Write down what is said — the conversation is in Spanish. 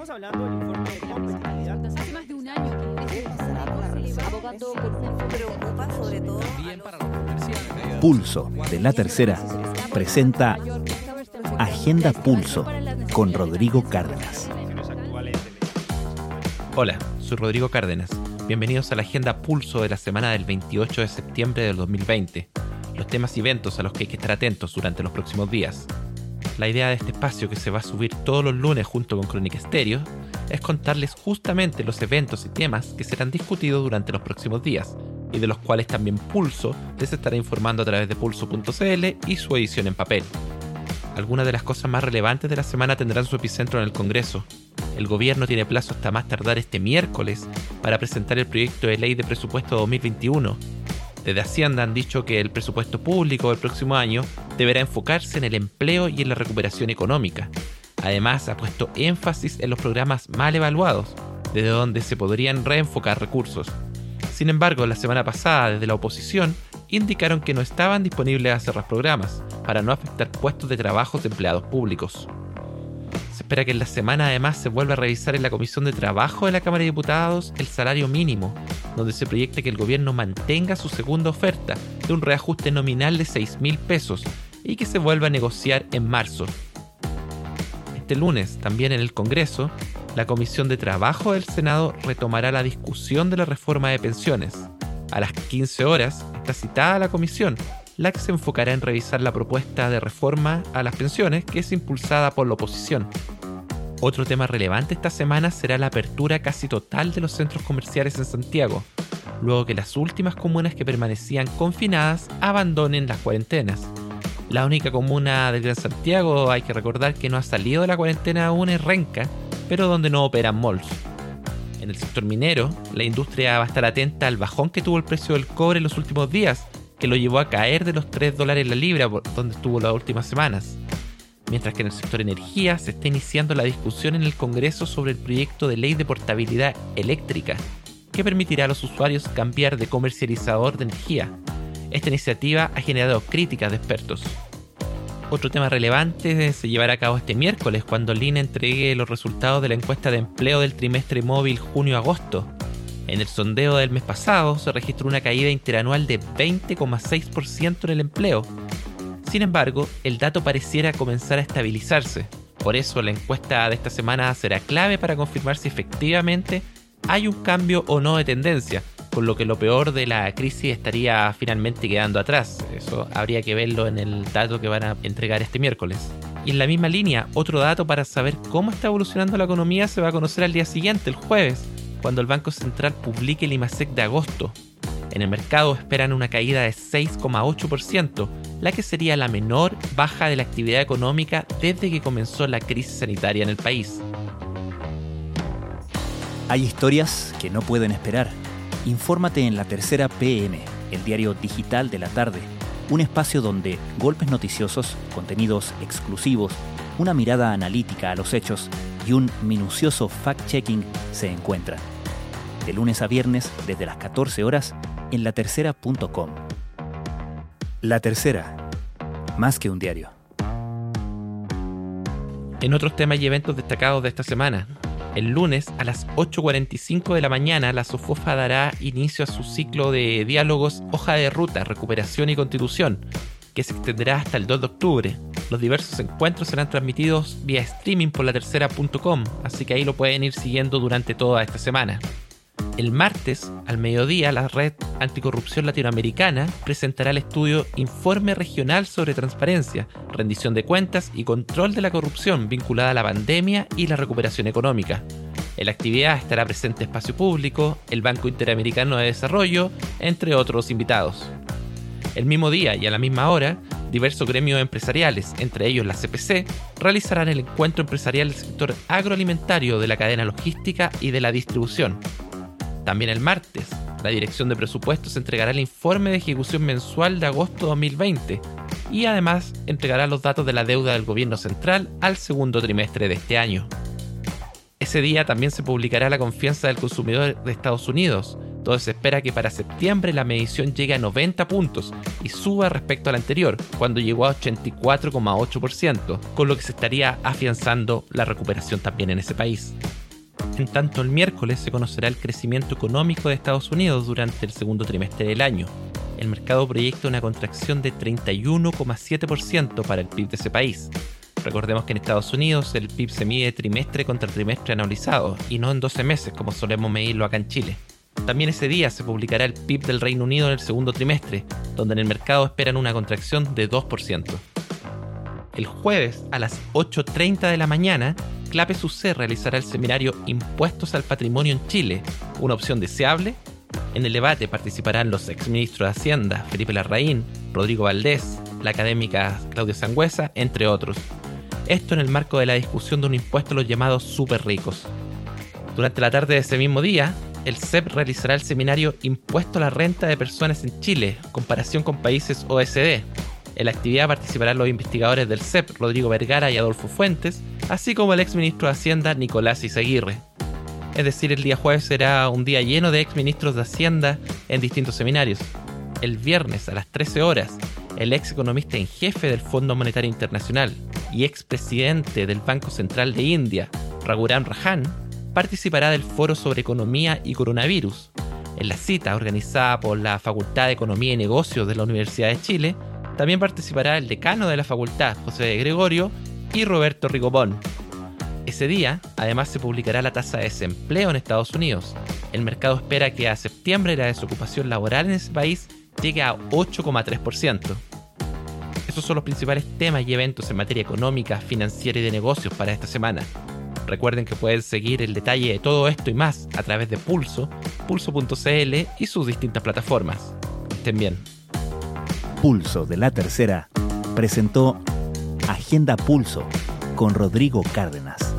Estamos hablando del informe de competitividad. Hace más de un año que abogando por un preocupa sobre todo Pulso de la Tercera presenta Agenda Pulso con Rodrigo Cárdenas. Hola, soy Rodrigo Cárdenas. Bienvenidos a la Agenda Pulso de la semana del 28 de septiembre del 2020. Los temas y eventos a los que hay que estar atentos durante los próximos días. La idea de este espacio que se va a subir todos los lunes junto con Crónica Estéreo es contarles justamente los eventos y temas que serán discutidos durante los próximos días y de los cuales también Pulso les estará informando a través de pulso.cl y su edición en papel. Algunas de las cosas más relevantes de la semana tendrán su epicentro en el Congreso. El gobierno tiene plazo hasta más tardar este miércoles para presentar el proyecto de ley de presupuesto 2021. Desde Hacienda han dicho que el presupuesto público del próximo año deberá enfocarse en el empleo y en la recuperación económica. Además, ha puesto énfasis en los programas mal evaluados, desde donde se podrían reenfocar recursos. Sin embargo, la semana pasada, desde la oposición, indicaron que no estaban disponibles a cerrar programas, para no afectar puestos de trabajo de empleados públicos. Se espera que en la semana además se vuelva a revisar en la Comisión de Trabajo de la Cámara de Diputados el salario mínimo, donde se proyecta que el gobierno mantenga su segunda oferta de un reajuste nominal de 6 mil pesos y que se vuelva a negociar en marzo. Este lunes, también en el Congreso, la Comisión de Trabajo del Senado retomará la discusión de la reforma de pensiones. A las 15 horas está citada la comisión, la que se enfocará en revisar la propuesta de reforma a las pensiones que es impulsada por la oposición. Otro tema relevante esta semana será la apertura casi total de los centros comerciales en Santiago, luego que las últimas comunas que permanecían confinadas abandonen las cuarentenas. La única comuna del Gran Santiago, hay que recordar que no ha salido de la cuarentena aún es Renca, pero donde no operan malls. En el sector minero, la industria va a estar atenta al bajón que tuvo el precio del cobre en los últimos días, que lo llevó a caer de los 3 dólares la libra, donde estuvo las últimas semanas. Mientras que en el sector energía se está iniciando la discusión en el Congreso sobre el proyecto de ley de portabilidad eléctrica, que permitirá a los usuarios cambiar de comercializador de energía. Esta iniciativa ha generado críticas de expertos. Otro tema relevante se llevará a cabo este miércoles cuando el INE entregue los resultados de la encuesta de empleo del trimestre móvil junio-agosto. En el sondeo del mes pasado se registró una caída interanual de 20,6% en el empleo. Sin embargo, el dato pareciera comenzar a estabilizarse. Por eso la encuesta de esta semana será clave para confirmar si efectivamente hay un cambio o no de tendencia, con lo que lo peor de la crisis estaría finalmente quedando atrás. Eso habría que verlo en el dato que van a entregar este miércoles. Y en la misma línea, otro dato para saber cómo está evolucionando la economía se va a conocer al día siguiente, el jueves, cuando el Banco Central publique el IMASEC de agosto. En el mercado esperan una caída de 6,8%, la que sería la menor baja de la actividad económica desde que comenzó la crisis sanitaria en el país. Hay historias que no pueden esperar. Infórmate en la tercera PM, el diario digital de la tarde, un espacio donde golpes noticiosos, contenidos exclusivos, una mirada analítica a los hechos y un minucioso fact-checking se encuentran. De lunes a viernes desde las 14 horas en latercera.com. La Tercera, más que un diario. En otros temas y eventos destacados de esta semana, el lunes a las 8.45 de la mañana, la SOFOFA dará inicio a su ciclo de diálogos Hoja de Ruta, Recuperación y Constitución, que se extenderá hasta el 2 de octubre. Los diversos encuentros serán transmitidos vía streaming por la tercera.com, así que ahí lo pueden ir siguiendo durante toda esta semana. El martes, al mediodía, la Red Anticorrupción Latinoamericana presentará el estudio Informe Regional sobre Transparencia, Rendición de Cuentas y Control de la Corrupción vinculada a la pandemia y la recuperación económica. En la actividad estará presente Espacio Público, el Banco Interamericano de Desarrollo, entre otros invitados. El mismo día y a la misma hora, diversos gremios empresariales, entre ellos la CPC, realizarán el encuentro empresarial del sector agroalimentario de la cadena logística y de la distribución, también el martes, la Dirección de Presupuestos entregará el informe de ejecución mensual de agosto 2020 y además entregará los datos de la deuda del gobierno central al segundo trimestre de este año. Ese día también se publicará la confianza del consumidor de Estados Unidos, donde se espera que para septiembre la medición llegue a 90 puntos y suba respecto al anterior, cuando llegó a 84,8%, con lo que se estaría afianzando la recuperación también en ese país. En tanto, el miércoles se conocerá el crecimiento económico de Estados Unidos durante el segundo trimestre del año. El mercado proyecta una contracción de 31,7% para el PIB de ese país, Recordemos que en Estados Unidos el PIB se mide trimestre contra trimestre anualizado y no en 12 meses como solemos medirlo acá en Chile. También ese día se publicará el PIB del Reino Unido en el segundo trimestre, donde en el mercado esperan una contracción de 2%. El jueves a las 8.30 de la mañana, Clape UC realizará el seminario Impuestos al Patrimonio en Chile, una opción deseable. En el debate participarán los exministros de Hacienda, Felipe Larraín, Rodrigo Valdés, la académica Claudia Sangüesa, entre otros. Esto en el marco de la discusión de un impuesto a los llamados super ricos. Durante la tarde de ese mismo día, el CEP realizará el seminario Impuesto a la renta de personas en Chile, comparación con países OSD. En la actividad participarán los investigadores del CEP, Rodrigo Vergara y Adolfo Fuentes, así como el exministro de Hacienda, Nicolás Izaguirre. Es decir, el día jueves será un día lleno de exministros de Hacienda en distintos seminarios. El viernes a las 13 horas, el ex economista en jefe del Fondo Monetario Internacional y expresidente del Banco Central de India, Raghuram Rajan, participará del Foro sobre Economía y Coronavirus. En la cita, organizada por la Facultad de Economía y Negocios de la Universidad de Chile, también participará el decano de la facultad, José Gregorio, y Roberto Rigobón. Ese día, además, se publicará la tasa de desempleo en Estados Unidos. El mercado espera que a septiembre la desocupación laboral en ese país llegue a 8,3%. Esos son los principales temas y eventos en materia económica, financiera y de negocios para esta semana. Recuerden que pueden seguir el detalle de todo esto y más a través de Pulso, pulso.cl y sus distintas plataformas. Estén bien. Pulso de la Tercera presentó Agenda Pulso con Rodrigo Cárdenas.